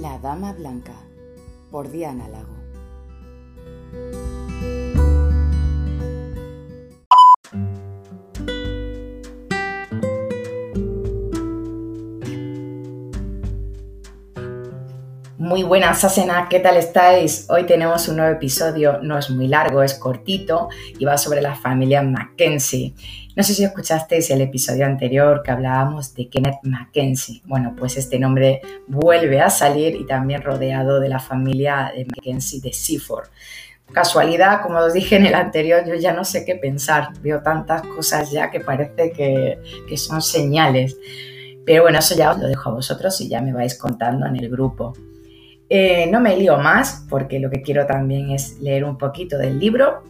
La Dama Blanca por Diana Lago. Muy buenas, Asena, ¿qué tal estáis? Hoy tenemos un nuevo episodio, no es muy largo, es cortito y va sobre la familia Mackenzie. No sé si escuchasteis el episodio anterior que hablábamos de Kenneth Mackenzie. Bueno, pues este nombre vuelve a salir y también rodeado de la familia de Mackenzie de Seaford. Casualidad, como os dije en el anterior, yo ya no sé qué pensar. Veo tantas cosas ya que parece que, que son señales. Pero bueno, eso ya os lo dejo a vosotros y ya me vais contando en el grupo. Eh, no me lío más porque lo que quiero también es leer un poquito del libro.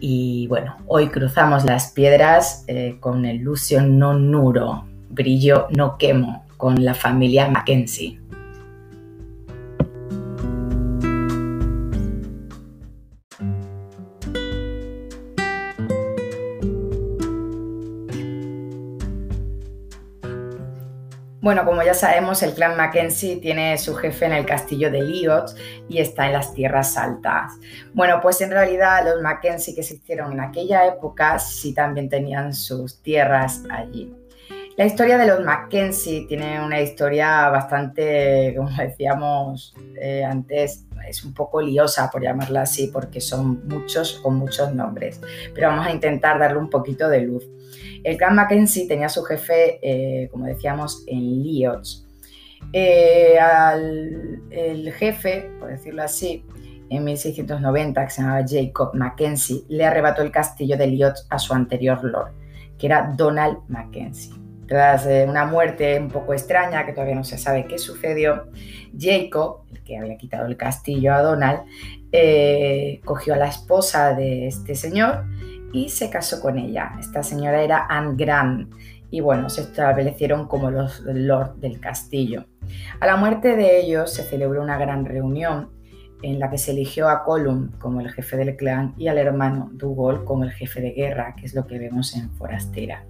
Y bueno, hoy cruzamos las piedras eh, con el Lucio no nuro, brillo no quemo, con la familia Mackenzie. Bueno, como ya sabemos, el clan Mackenzie tiene su jefe en el castillo de Lyot y está en las tierras altas. Bueno, pues en realidad los Mackenzie que existieron en aquella época sí también tenían sus tierras allí. La historia de los Mackenzie tiene una historia bastante, como decíamos eh, antes, es un poco liosa, por llamarla así, porque son muchos con muchos nombres. Pero vamos a intentar darle un poquito de luz. El clan Mackenzie tenía su jefe, eh, como decíamos, en Liots. Eh, el jefe, por decirlo así, en 1690, que se llamaba Jacob Mackenzie, le arrebató el castillo de Liots a su anterior lord, que era Donald Mackenzie. Tras eh, una muerte un poco extraña, que todavía no se sabe qué sucedió, Jacob, el que había quitado el castillo a Donald, cogió a la esposa de este señor y se casó con ella. Esta señora era Anne Grant y bueno, se establecieron como los lord del castillo. A la muerte de ellos se celebró una gran reunión en la que se eligió a Colum como el jefe del clan y al hermano Dougal como el jefe de guerra, que es lo que vemos en Forastera.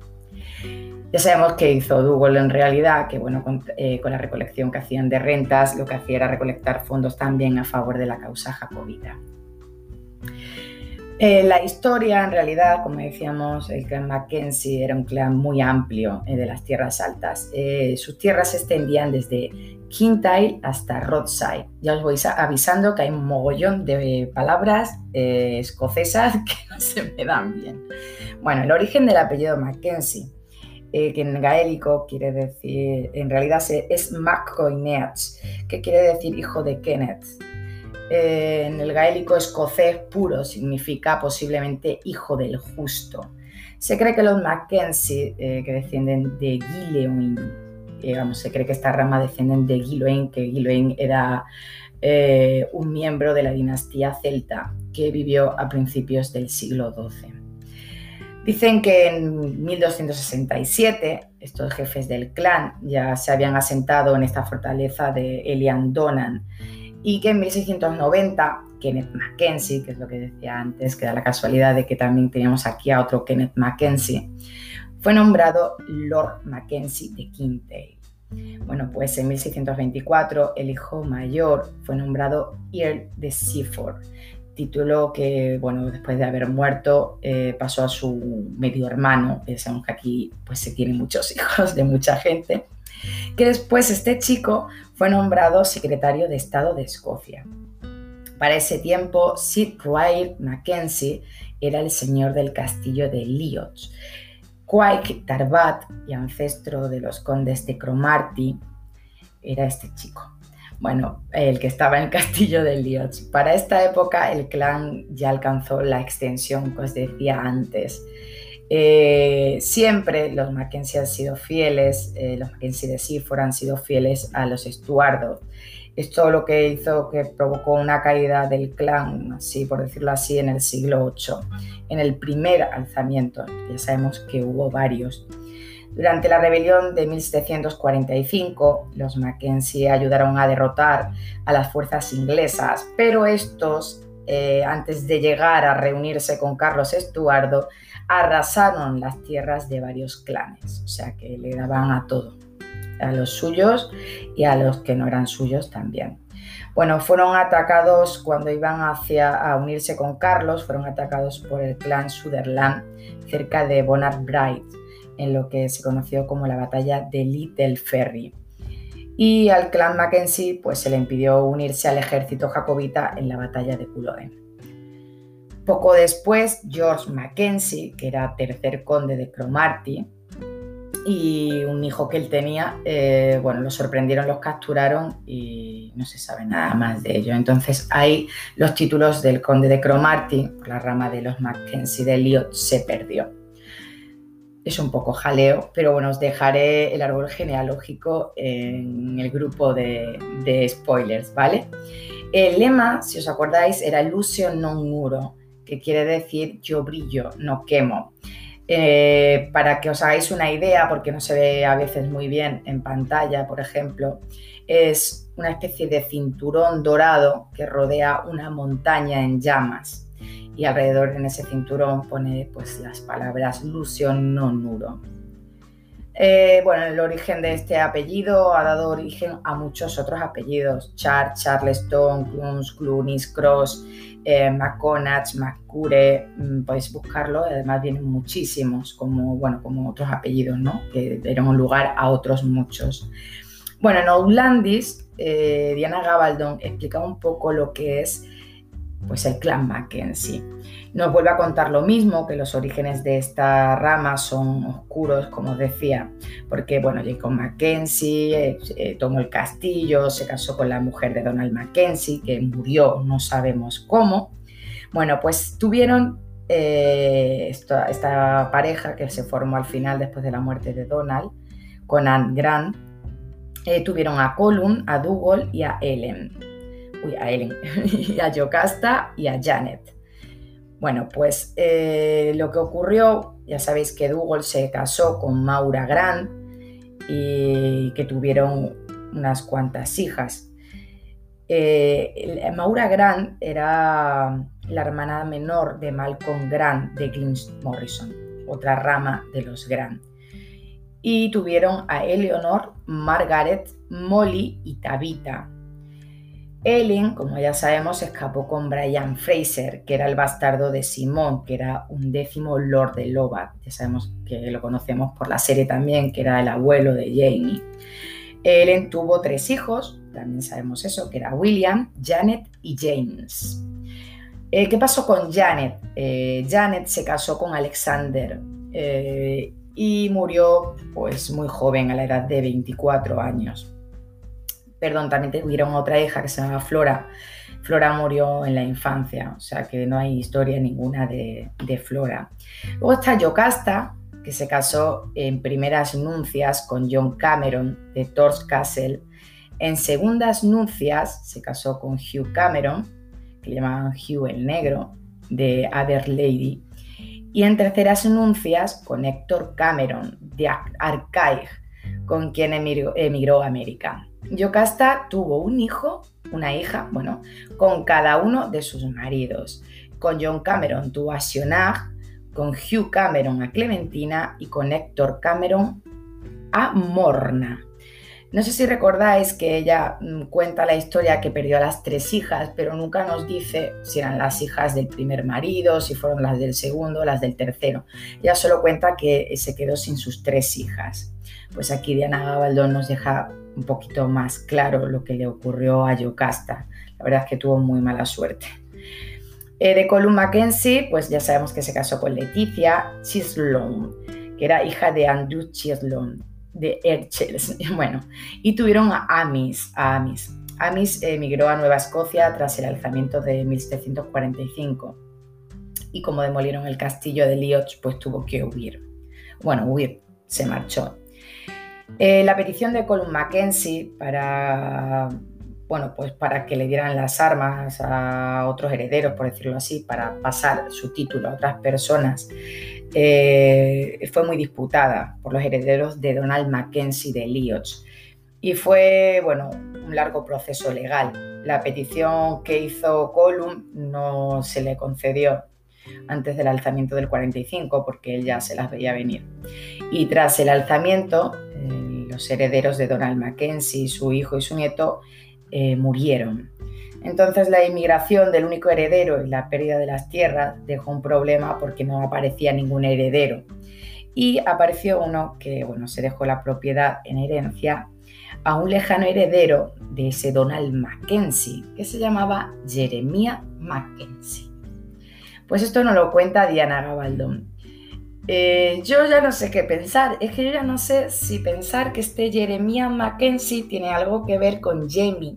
Ya sabemos qué hizo Dougal en realidad, que bueno, con, eh, con, la recolección que hacían de rentas, lo que hacía era recolectar fondos también a favor de la causa jacobita. Eh, la historia, en realidad, como decíamos, el clan Mackenzie era un clan muy amplio eh, de las tierras altas. Sus tierras se extendían desde Kintyre hasta Rothside. Ya os voy avisando que hay un mogollón de palabras escocesas que no se me dan bien. Bueno, el origen del apellido Mackenzie, que en gaélico quiere decir, en realidad es MacCoineach, que quiere decir hijo de Kenneth. Eh, en el gaélico escocés puro significa posiblemente hijo del justo. Se cree que los Mackenzie, eh, que descienden de Se cree que esta rama descienden de Guiloin, que Guiloin era eh, un miembro de la dinastía celta que vivió a principios del siglo XII. Dicen que en 1267 estos jefes del clan ya se habían asentado en esta fortaleza de Elian Donan y que en 1690 Kenneth Mackenzie, que es lo que decía antes, que da la casualidad de que también teníamos aquí a otro Kenneth Mackenzie, fue nombrado Lord Mackenzie de Kintail. Bueno, pues en 1624 el hijo mayor fue nombrado Earl de Seaford, título que, bueno, después de haber muerto eh, pasó a su medio hermano, sabemos que aquí pues se tienen muchos hijos de mucha gente, que después este chico fue nombrado secretario de Estado de Escocia. Para ese tiempo, Sid Wright Mackenzie era el señor del castillo de Lioch. Quake Tarbat, y ancestro de los condes de Cromarty, era este chico. Bueno, el que estaba en el castillo de Lioch. Para esta época el clan ya alcanzó la extensión que os decía antes. Eh, siempre los Mackenzie han sido fieles, eh, los Mackenzie de Seaford han sido fieles a los Estuardos. Esto lo que hizo que provocó una caída del clan, así por decirlo así, en el siglo VIII, en el primer alzamiento. Ya sabemos que hubo varios. Durante la rebelión de 1745, los Mackenzie ayudaron a derrotar a las fuerzas inglesas, pero estos, eh, antes de llegar a reunirse con Carlos Estuardo, arrasaron las tierras de varios clanes, o sea que le daban a todo. a los suyos y a los que no eran suyos también. Bueno, fueron atacados cuando iban hacia a unirse con Carlos, fueron atacados por el clan Sutherland cerca de Bonard Bright, en lo que se conoció como la batalla de Little Ferry. Y al clan Mackenzie pues, se le impidió unirse al ejército jacobita en la batalla de Culloden. Poco después, George Mackenzie, que era tercer conde de Cromarty, y un hijo que él tenía, eh, bueno, lo sorprendieron, los capturaron y no se sabe nada más de ello. Entonces ahí los títulos del conde de Cromarty, la rama de los Mackenzie de Eliot, se perdió. Es un poco jaleo, pero bueno, os dejaré el árbol genealógico en el grupo de, spoilers, ¿vale? El lema, si os acordáis, era Lucio non muro, que quiere decir yo brillo, no quemo. Eh, para que os hagáis una idea, porque no se ve a veces muy bien en pantalla, por ejemplo, es una especie de cinturón dorado que rodea una montaña en llamas y alrededor en ese cinturón pone pues las palabras Lucio non nuro. Eh, bueno, el origen de este apellido ha dado origen a muchos otros apellidos: Char, Charleston, Cluns, Clunis, Cross, eh, McConach, McCure, mm, podéis buscarlo, además vienen muchísimos, como, bueno, como otros apellidos, ¿no? Que dieron lugar a otros muchos. Bueno, en Outlandis, eh, Diana Gabaldon explica un poco lo que es pues el clan Mackenzie. Nos vuelve a contar lo mismo, que los orígenes de esta rama son oscuros, como os decía, porque bueno, Jacob Mackenzie eh, eh, tomó el castillo, se casó con la mujer de Donald Mackenzie, que murió, no sabemos cómo. Bueno, pues tuvieron eh, esta, pareja que se formó al final después de la muerte de Donald, con Anne Grant, tuvieron a Colum, a Dougal y a Ellen a Ellen, y a Yocasta y a Janet. Bueno, pues eh, lo que ocurrió, ya sabéis que Dougal se casó con Maura Grant y que tuvieron unas cuantas hijas. Eh, Maura Grant era la hermana menor de Malcolm Grant de Glynn Morrison, otra rama de los Grant. Y tuvieron a Eleanor, Margaret, Molly y Tabitha, Ellen, como ya sabemos, escapó con Brian Fraser, que era el bastardo de Simón, que era un décimo Lord de Lovat. Ya sabemos que lo conocemos por la serie también, que era el abuelo de Jamie. Ellen tuvo tres hijos, también sabemos eso, que era William, Janet y James. Eh, ¿Qué pasó con Janet? Eh, Janet se casó con Alexander eh, y murió pues muy joven, a la edad de 24 años perdón, también tuvieron otra hija que se llama Flora. Flora murió en la infancia, o sea que no hay historia ninguna de, Flora. Luego está Yocasta, que se casó en primeras nupcias con John Cameron de Thor's Castle. En segundas nupcias se casó con Hugh Cameron, que le llamaban Hugh el Negro, de Lady. Y en terceras nupcias con Héctor Cameron de Arcaig, con quien emigró a América. Yocasta tuvo un hijo, una hija, bueno, con cada uno de sus maridos. Con John Cameron tuvo a Sionag, con Hugh Cameron a Clementina y con Héctor Cameron a Morna. No sé si recordáis que ella mm, cuenta la historia que perdió a las tres hijas, pero nunca nos dice si eran las hijas del primer marido, si fueron las del segundo, las del tercero. Ella solo cuenta que se quedó sin sus tres hijas. Pues aquí Diana Gabaldón nos deja un poquito más claro lo que le ocurrió a Yocasta. La verdad es que tuvo muy mala suerte. Eh, de Colum Mackenzie, pues ya sabemos que se casó con Leticia Chislon, que era hija de Andrew Chislon de Erchels. Bueno, y tuvieron a Amis. A Amis. Amis emigró a Nueva Escocia tras el alzamiento de 1745 y como demolieron el castillo de Lioch, pues tuvo que huir. Bueno, huir, se marchó. Eh, la petición de Colum Mackenzie para, bueno, pues para que le dieran las armas a otros herederos, por decirlo así, para pasar su título a otras personas, eh, fue muy disputada por los herederos de Donald Mackenzie de Lioch. Y fue, bueno, un largo proceso legal. La petición que hizo Colum no se le concedió antes del alzamiento del 45 porque él ya se las veía venir. Y tras el alzamiento, los herederos de Donald Mackenzie, su hijo y su nieto, eh, murieron. Entonces la inmigración del único heredero y la pérdida de las tierras dejó un problema porque no aparecía ningún heredero. Y apareció uno que bueno, se dejó la propiedad en herencia a un lejano heredero de ese Donald Mackenzie, que se llamaba Jeremiah Mackenzie. Pues esto nos lo cuenta Diana Gabaldón. Eh, yo ya no sé qué pensar. Es que yo ya no sé si pensar que este Jeremiah Mackenzie tiene algo que ver con Jamie.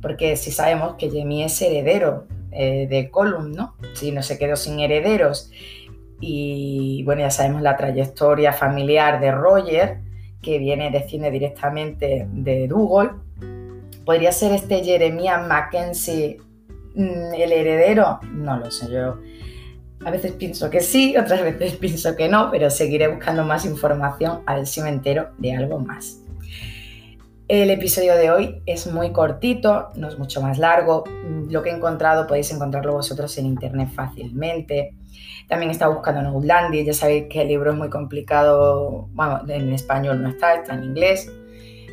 Porque si sabemos que Jamie es heredero eh, de Column, ¿no? Si no se quedó sin herederos. Y bueno, ya sabemos la trayectoria familiar de Roger, que viene, desciende directamente de Dougal. ¿Podría ser este Jeremiah Mackenzie mm, el heredero? No lo sé, yo a veces pienso que sí, otras veces pienso que no, pero seguiré buscando más información a ver de algo más. El episodio de hoy es muy cortito, no es mucho más largo. Lo que he encontrado podéis encontrarlo vosotros en internet fácilmente. También he buscando en Outlandia, ya sabéis que el libro es muy complicado, bueno, en español no está, está en inglés.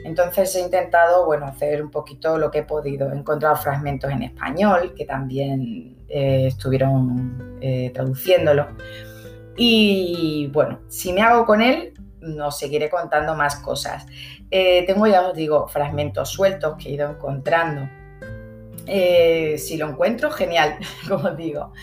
Entonces he intentado, bueno, hacer un poquito lo que he podido. He encontrado fragmentos en español que también eh, estuvieron eh, traduciéndolo. Y bueno, si me hago con él, nos seguiré contando más cosas. Eh, tengo ya os digo fragmentos sueltos que he ido encontrando. si lo encuentro, genial, como digo.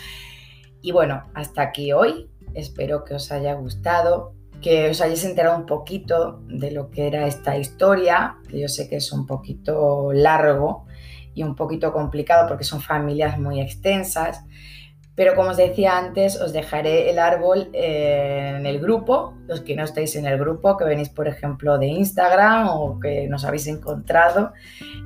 Y bueno, hasta aquí hoy. Espero que os haya gustado que os hayáis enterado un poquito de lo que era esta historia, que yo sé que es un poquito largo y un poquito complicado porque son familias muy extensas. Pero como os decía antes, os dejaré el árbol en el grupo, los que no estáis en el grupo, que venís por ejemplo de Instagram o que nos habéis encontrado.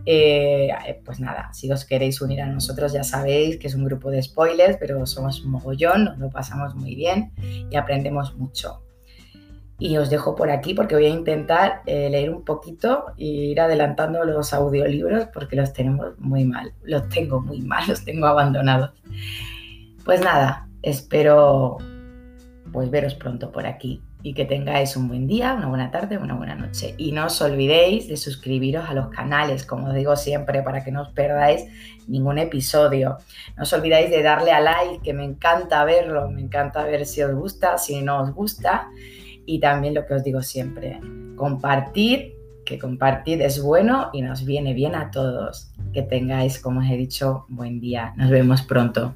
Eh, pues nada, si os queréis unir a nosotros ya sabéis que es un grupo de spoilers, pero somos un mogollón, nos lo pasamos muy bien y aprendemos mucho. Y os dejo por aquí porque voy a intentar eh, leer un poquito e ir adelantando los audiolibros porque los tenemos muy mal. Los tengo muy mal, los tengo abandonados. Pues nada, espero pues veros pronto por aquí y que tengáis un buen día, una buena tarde, una buena noche. Y no os olvidéis de suscribiros a los canales, como os digo siempre, para que no os perdáis ningún episodio. No os olvidéis de darle a like, que me encanta verlo, me encanta ver si os gusta, si no os gusta. Y también lo que os digo siempre, compartir, que compartir es bueno y nos viene bien a todos. Que tengáis, como os he dicho, buen día. Nos vemos pronto.